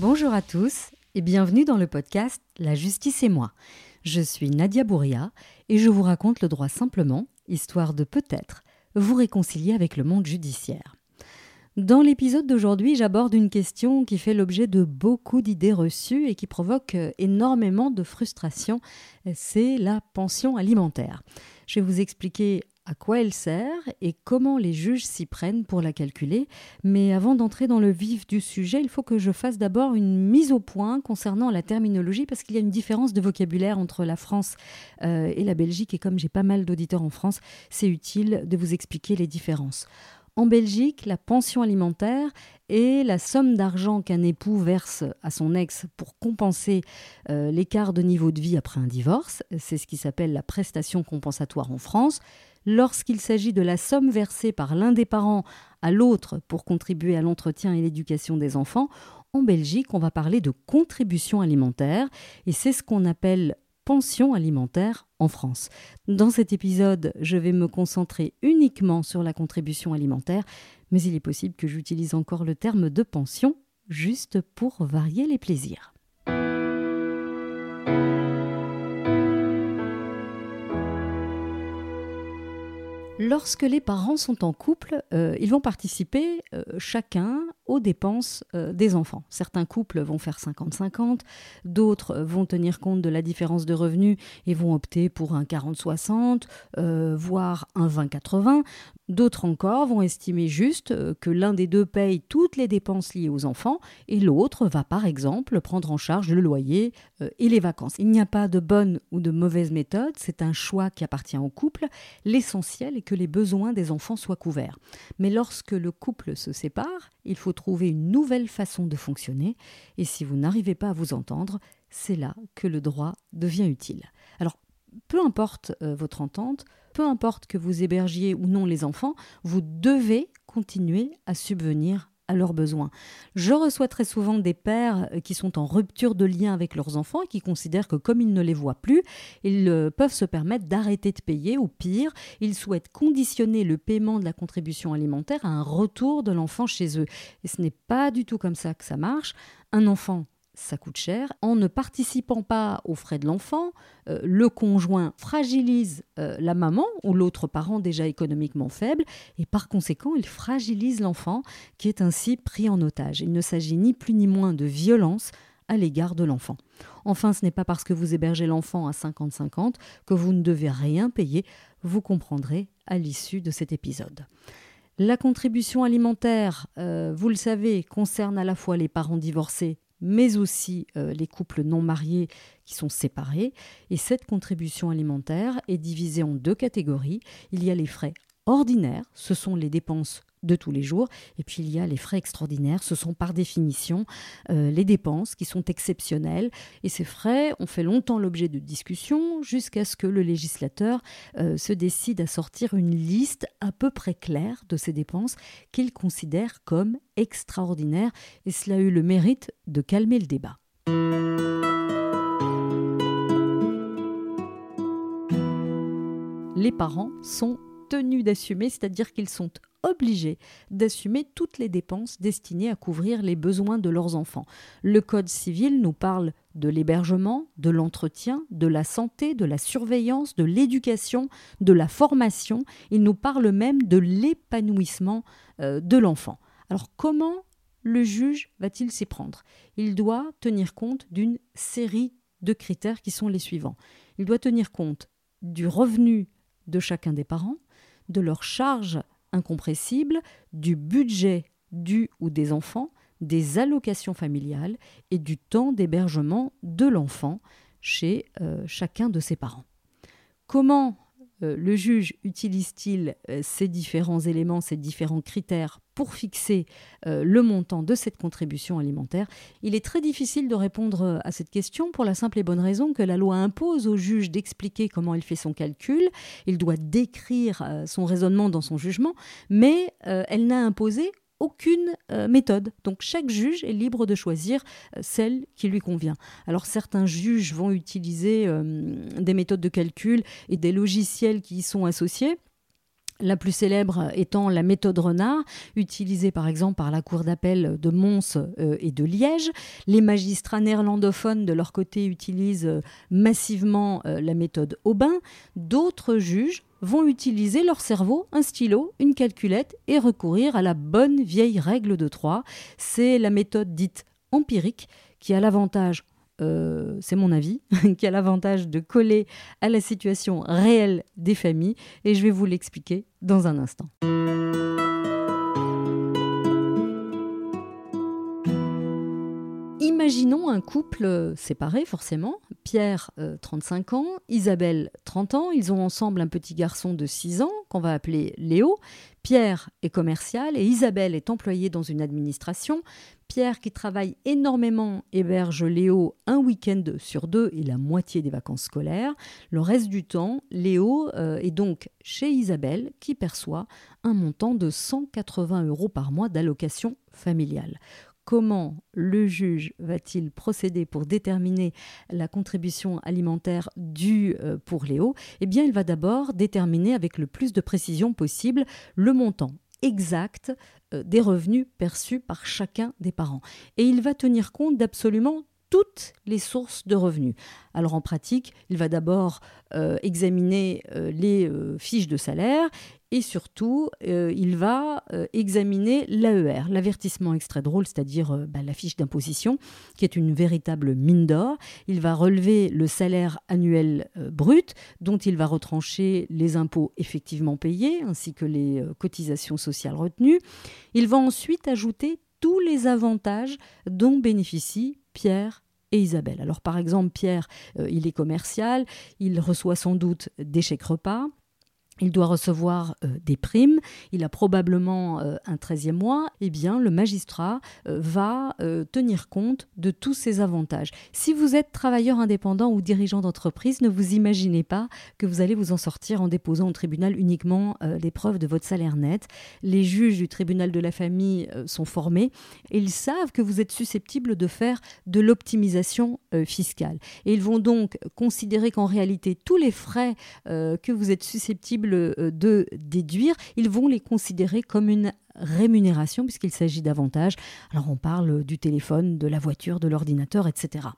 Bonjour à tous et bienvenue dans le podcast La justice et moi. Je suis Nadia Bouria et je vous raconte le droit simplement, histoire de peut-être vous réconcilier avec le monde judiciaire. Dans l'épisode d'aujourd'hui, j'aborde une question qui fait l'objet de beaucoup d'idées reçues et qui provoque énormément de frustration, c'est la pension alimentaire. Je vais vous expliquer à quoi elle sert et comment les juges s'y prennent pour la calculer. Mais avant d'entrer dans le vif du sujet, il faut que je fasse d'abord une mise au point concernant la terminologie parce qu'il y a une différence de vocabulaire entre la France euh, et la Belgique et comme j'ai pas mal d'auditeurs en France, c'est utile de vous expliquer les différences. En Belgique, la pension alimentaire est la somme d'argent qu'un époux verse à son ex pour compenser euh, l'écart de niveau de vie après un divorce. C'est ce qui s'appelle la prestation compensatoire en France. Lorsqu'il s'agit de la somme versée par l'un des parents à l'autre pour contribuer à l'entretien et l'éducation des enfants, en Belgique, on va parler de contribution alimentaire et c'est ce qu'on appelle pension alimentaire en France. Dans cet épisode, je vais me concentrer uniquement sur la contribution alimentaire, mais il est possible que j'utilise encore le terme de pension juste pour varier les plaisirs. Lorsque les parents sont en couple, euh, ils vont participer euh, chacun aux dépenses euh, des enfants. Certains couples vont faire 50-50, d'autres vont tenir compte de la différence de revenus et vont opter pour un 40-60, euh, voire un 20-80. D'autres encore vont estimer juste euh, que l'un des deux paye toutes les dépenses liées aux enfants et l'autre va par exemple prendre en charge le loyer et les vacances. Il n'y a pas de bonne ou de mauvaise méthode, c'est un choix qui appartient au couple. L'essentiel est que les besoins des enfants soient couverts. Mais lorsque le couple se sépare, il faut trouver une nouvelle façon de fonctionner, et si vous n'arrivez pas à vous entendre, c'est là que le droit devient utile. Alors, peu importe euh, votre entente, peu importe que vous hébergiez ou non les enfants, vous devez continuer à subvenir leurs besoins. Je reçois très souvent des pères euh, qui sont en rupture de lien avec leurs enfants et qui considèrent que comme ils ne les voient plus, ils euh, peuvent se permettre d'arrêter de payer ou pire, ils souhaitent conditionner le paiement de la contribution alimentaire à un retour de l'enfant chez eux. Et ce n'est pas du tout comme ça que ça marche. Un enfant ça coûte cher. En ne participant pas aux frais de l'enfant, euh, le conjoint fragilise euh, la maman ou l'autre parent déjà économiquement faible et par conséquent il fragilise l'enfant qui est ainsi pris en otage. Il ne s'agit ni plus ni moins de violence à l'égard de l'enfant. Enfin, ce n'est pas parce que vous hébergez l'enfant à 50-50 que vous ne devez rien payer, vous comprendrez à l'issue de cet épisode. La contribution alimentaire, euh, vous le savez, concerne à la fois les parents divorcés mais aussi euh, les couples non mariés qui sont séparés. Et cette contribution alimentaire est divisée en deux catégories. Il y a les frais ordinaires, ce sont les dépenses de tous les jours. Et puis il y a les frais extraordinaires, ce sont par définition euh, les dépenses qui sont exceptionnelles. Et ces frais ont fait longtemps l'objet de discussions jusqu'à ce que le législateur euh, se décide à sortir une liste à peu près claire de ces dépenses qu'il considère comme extraordinaires. Et cela a eu le mérite de calmer le débat. Les parents sont tenus d'assumer, c'est-à-dire qu'ils sont obligés d'assumer toutes les dépenses destinées à couvrir les besoins de leurs enfants. Le Code civil nous parle de l'hébergement, de l'entretien, de la santé, de la surveillance, de l'éducation, de la formation. Il nous parle même de l'épanouissement euh, de l'enfant. Alors comment le juge va-t-il s'y prendre? Il doit tenir compte d'une série de critères qui sont les suivants. Il doit tenir compte du revenu de chacun des parents, de leur charge incompressible, du budget du ou des enfants, des allocations familiales et du temps d'hébergement de l'enfant chez euh, chacun de ses parents. Comment euh, le juge utilise-t-il euh, ces différents éléments, ces différents critères pour fixer euh, le montant de cette contribution alimentaire Il est très difficile de répondre à cette question pour la simple et bonne raison que la loi impose au juge d'expliquer comment il fait son calcul, il doit décrire son raisonnement dans son jugement, mais elle n'a imposé aucune euh, méthode. Donc chaque juge est libre de choisir euh, celle qui lui convient. Alors certains juges vont utiliser euh, des méthodes de calcul et des logiciels qui y sont associés. La plus célèbre étant la méthode renard, utilisée par exemple par la Cour d'appel de Mons euh, et de Liège. Les magistrats néerlandophones, de leur côté, utilisent euh, massivement euh, la méthode Aubin. D'autres juges vont utiliser leur cerveau, un stylo, une calculette et recourir à la bonne vieille règle de 3. C'est la méthode dite empirique qui a l'avantage euh, c'est mon avis, qui a l'avantage de coller à la situation réelle des familles, et je vais vous l'expliquer dans un instant. Imaginons un couple séparé, forcément. Pierre, 35 euh, ans, Isabelle, 30 ans. Ils ont ensemble un petit garçon de 6 ans qu'on va appeler Léo. Pierre est commercial et Isabelle est employée dans une administration. Pierre, qui travaille énormément, héberge Léo un week-end sur deux et la moitié des vacances scolaires. Le reste du temps, Léo euh, est donc chez Isabelle, qui perçoit un montant de 180 euros par mois d'allocation familiale comment le juge va-t-il procéder pour déterminer la contribution alimentaire due euh, pour Léo? Eh bien, il va d'abord déterminer avec le plus de précision possible le montant exact euh, des revenus perçus par chacun des parents. Et il va tenir compte d'absolument toutes les sources de revenus. Alors en pratique, il va d'abord euh, examiner les fiches de salaire et surtout, euh, il va euh, examiner l'AER, l'avertissement extrait drôle, c'est-à-dire euh, bah, la fiche d'imposition, qui est une véritable mine d'or. Il va relever le salaire annuel brut, dont il va retrancher les impôts effectivement payés, ainsi que les cotisations sociales retenues. Il va ensuite ajouter tous les avantages dont bénéficient Pierre et Isabelle. Alors par exemple, Pierre, il est commercial, il reçoit sans doute des chèques repas, il doit recevoir euh, des primes, il a probablement euh, un 13e mois, eh bien le magistrat euh, va tenir compte de tous ces avantages. Si vous êtes travailleur indépendant ou dirigeant d'entreprise, ne vous imaginez pas que vous allez vous en sortir en déposant au tribunal uniquement les preuves de votre salaire net. Les juges du tribunal de la famille sont formés et ils savent que vous êtes susceptible de faire de l'optimisation fiscale. Et ils vont donc considérer qu'en réalité tous les frais que vous êtes susceptible euh, de déduire, ils vont les considérer comme une rémunération puisqu'il s'agit davantage. Alors on parle du téléphone, de la voiture, de l'ordinateur, etc.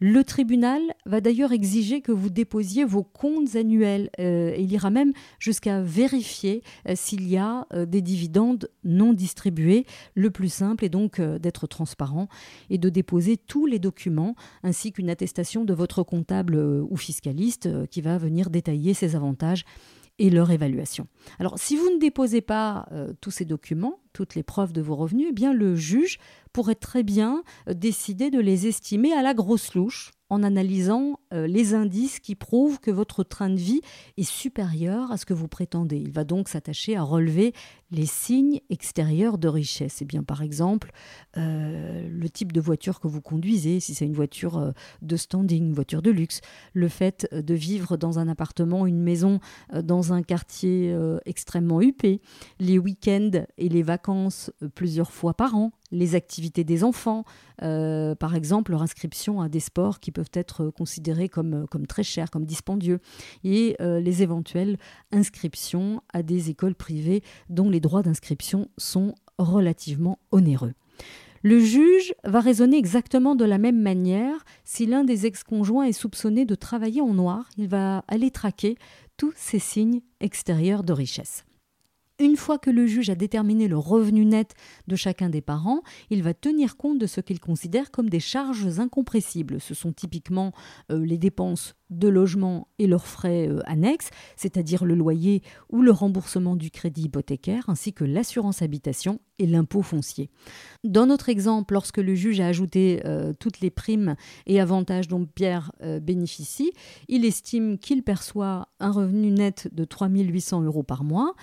Le tribunal va d'ailleurs exiger que vous déposiez vos comptes annuels. Euh, il ira même jusqu'à vérifier euh, s'il y a des dividendes non distribués. Le plus simple est donc d'être transparent et de déposer tous les documents ainsi qu'une attestation de votre comptable ou fiscaliste qui va venir détailler ces avantages et leur évaluation. Alors, si vous ne déposez pas euh, tous ces documents, toutes les preuves de vos revenus, eh bien le juge pourrait très bien euh, décider de les estimer à la grosse louche en analysant euh, les indices qui prouvent que votre train de vie est supérieur à ce que vous prétendez. Il va donc s'attacher à relever les signes extérieurs de richesse. Et eh bien, par exemple, euh, le type de voiture que vous conduisez, si c'est une voiture de standing, une voiture de luxe, le fait de vivre dans un appartement, une maison, dans un quartier extrêmement huppé, les week-ends et les vacances plusieurs fois par an, les activités des enfants, euh, par exemple leur inscription à des sports qui peuvent être considérés comme, très chers, comme dispendieux, et euh, les éventuelles inscriptions à des écoles privées dont les droits d'inscription sont relativement onéreux. Le juge va raisonner exactement de la même manière si l'un des ex-conjoints est soupçonné de travailler en noir, il va aller traquer tous ces signes extérieurs de richesse. Une fois que le juge a déterminé le revenu net de chacun des parents, il va tenir compte de ce qu'il considère comme des charges incompressibles. Ce sont typiquement euh, les dépenses de logement et leurs frais euh, annexes, c'est-à-dire le loyer ou le remboursement du crédit hypothécaire, ainsi que l'assurance habitation et l'impôt foncier. Dans notre exemple, lorsque le juge a ajouté euh, toutes les primes et avantages dont Pierre bénéficie, il estime qu'il perçoit un revenu net de 3 800 euros par mois.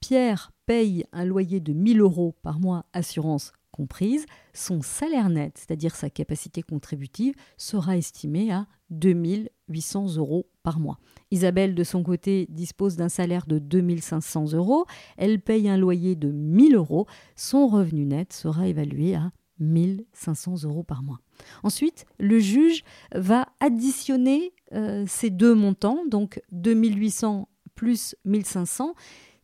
Pierre paye un loyer de 1000 euros par mois, assurance comprise, son salaire net, c'est-à-dire sa capacité contributive, sera estimé à 2800 euros par mois. Isabelle, de son côté, dispose d'un salaire de 2500 euros. Elle paye un loyer de 1000 euros. Son revenu net sera évalué à 1500 euros par mois. Ensuite, le juge va additionner euh, ces deux montants, donc 2800 plus 1500,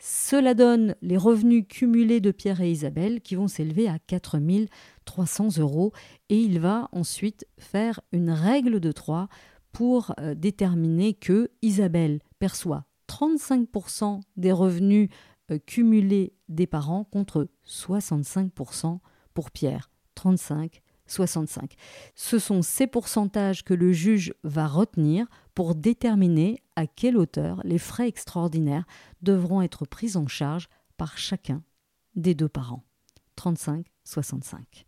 Cela donne les revenus cumulés de Pierre et Isabelle qui vont s'élever à 4300 euros et il va ensuite faire une règle de 3 pour euh, déterminer que Isabelle perçoit 35% des revenus euh, cumulés des parents contre 65% pour Pierre, 35 65. Ce sont ces pourcentages que le juge va retenir pour déterminer à quelle hauteur les frais extraordinaires devront être pris en charge par chacun des deux parents. 35-65.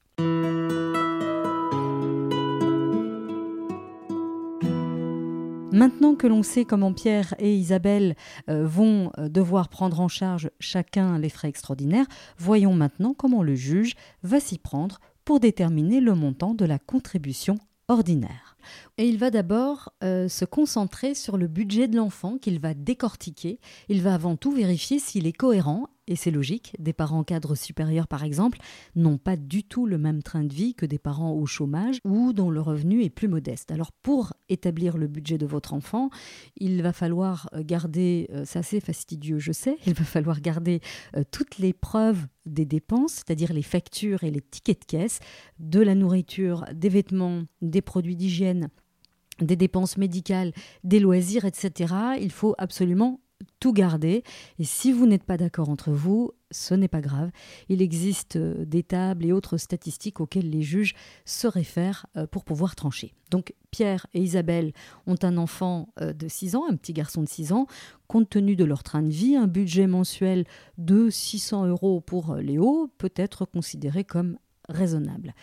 Maintenant que l'on sait comment Pierre et Isabelle euh, vont euh, devoir prendre en charge chacun les frais extraordinaires, voyons maintenant comment le juge va s'y prendre pour déterminer le montant de la contribution ordinaire. Et il va d'abord euh, se concentrer sur le budget de l'enfant qu'il va décortiquer. Il va avant tout vérifier s'il est cohérent et c'est logique, des parents cadres supérieurs par exemple n'ont pas du tout le même train de vie que des parents au chômage ou dont le revenu est plus modeste. Alors pour établir le budget de votre enfant, il va falloir euh, garder, euh, c'est assez fastidieux je sais, il va falloir garder euh, toutes les preuves des dépenses, c'est-à-dire les factures et les tickets de caisse, de la nourriture, des vêtements, des produits d'hygiène des dépenses médicales, des loisirs, etc. Il faut absolument tout garder. Et si vous n'êtes pas d'accord entre vous, ce n'est pas grave. Il existe euh, des tables et autres statistiques auxquelles les juges se réfèrent euh, pour pouvoir trancher. Donc Pierre et Isabelle ont un enfant euh, de 6 ans, un petit garçon de 6 ans. Compte tenu de leur train de vie, un budget mensuel de 600 euros pour Léo peut être considéré comme raisonnable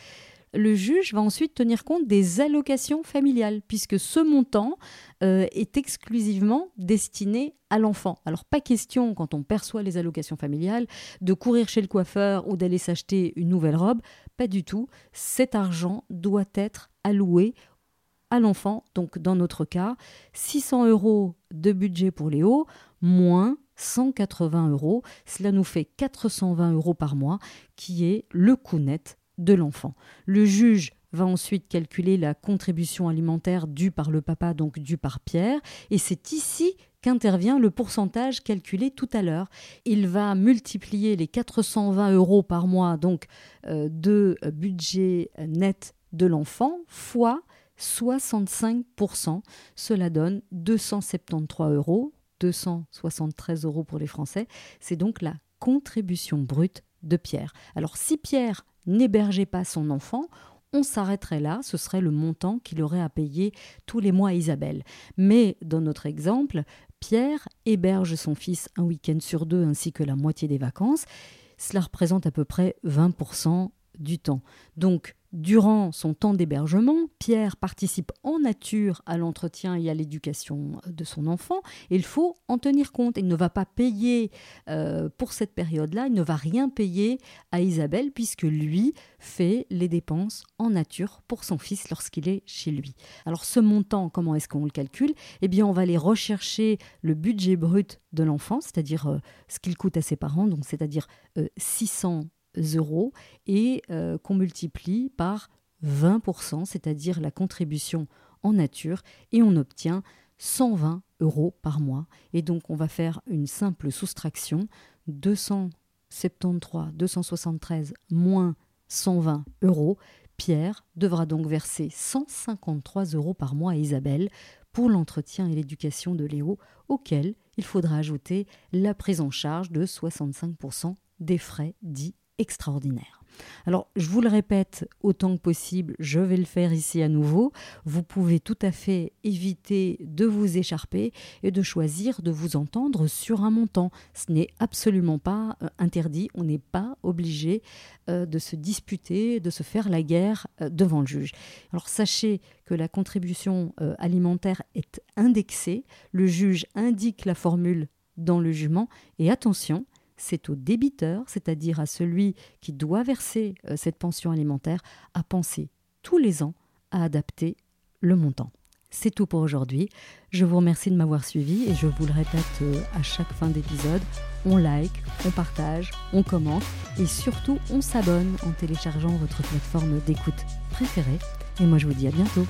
le juge va ensuite tenir compte des allocations familiales, puisque ce montant euh, est exclusivement destiné à l'enfant. Alors pas question, quand on perçoit les allocations familiales, de courir chez le coiffeur ou d'aller s'acheter une nouvelle robe. Pas du tout. Cet argent doit être alloué à l'enfant. Donc dans notre cas, 600 euros de budget pour Léo, moins 180 euros. Cela nous fait 420 euros par mois, qui est le coût net de l'enfant. Le juge va ensuite calculer la contribution alimentaire due par le papa, donc due par Pierre, et c'est ici qu'intervient le pourcentage calculé tout à l'heure. Il va multiplier les 420 euros par mois donc euh, de budget net de l'enfant fois 65%. Cela donne 273 euros, 273 euros pour les Français. C'est donc la contribution brute de Pierre. Alors si Pierre n'hébergeait pas son enfant, on s'arrêterait là, ce serait le montant qu'il aurait à payer tous les mois à Isabelle. Mais dans notre exemple, Pierre héberge son fils un week-end sur deux ainsi que la moitié des vacances. Cela représente à peu près 20% du temps. Donc Durant son temps d'hébergement, Pierre participe en nature à l'entretien et à l'éducation de son enfant. il faut en tenir compte. Il ne va pas payer euh, pour cette période-là, il ne va rien payer à Isabelle puisque lui fait les dépenses en nature pour son fils lorsqu'il est chez lui. Alors ce montant, comment est-ce qu'on le calcule? Eh bien, on va aller rechercher le budget brut de l'enfant, c'est-à-dire euh, ce qu'il coûte à ses parents, donc c'est-à-dire 600 euh, euros et euh, qu'on multiplie par 20%, c'est-à-dire la contribution en nature, et on obtient 120 euros par mois. Et donc on va faire une simple soustraction, 273, 273 moins 120 euros. Pierre devra donc verser 153 euros par mois à Isabelle pour l'entretien et l'éducation de Léo, auquel il faudra ajouter la prise en charge de 65% des frais dits extraordinaire. Alors, je vous le répète autant que possible, je vais le faire ici à nouveau. Vous pouvez tout à fait éviter de vous écharper et de choisir de vous entendre sur un montant. Ce n'est absolument pas euh, interdit, on n'est pas obligé euh, de se disputer, de se faire la guerre euh, devant le juge. Alors, sachez que la contribution alimentaire est indexée, le juge indique la formule dans le jugement et attention, c'est au débiteur, c'est-à-dire à celui qui doit verser euh, cette pension alimentaire, à penser tous les ans à adapter le montant. C'est tout pour aujourd'hui. Je vous remercie de m'avoir suivi et je vous le répète euh, à chaque fin d'épisode, on like, on partage, on commente et surtout on s'abonne en téléchargeant votre plateforme d'écoute préférée. Et moi je vous dis à bientôt.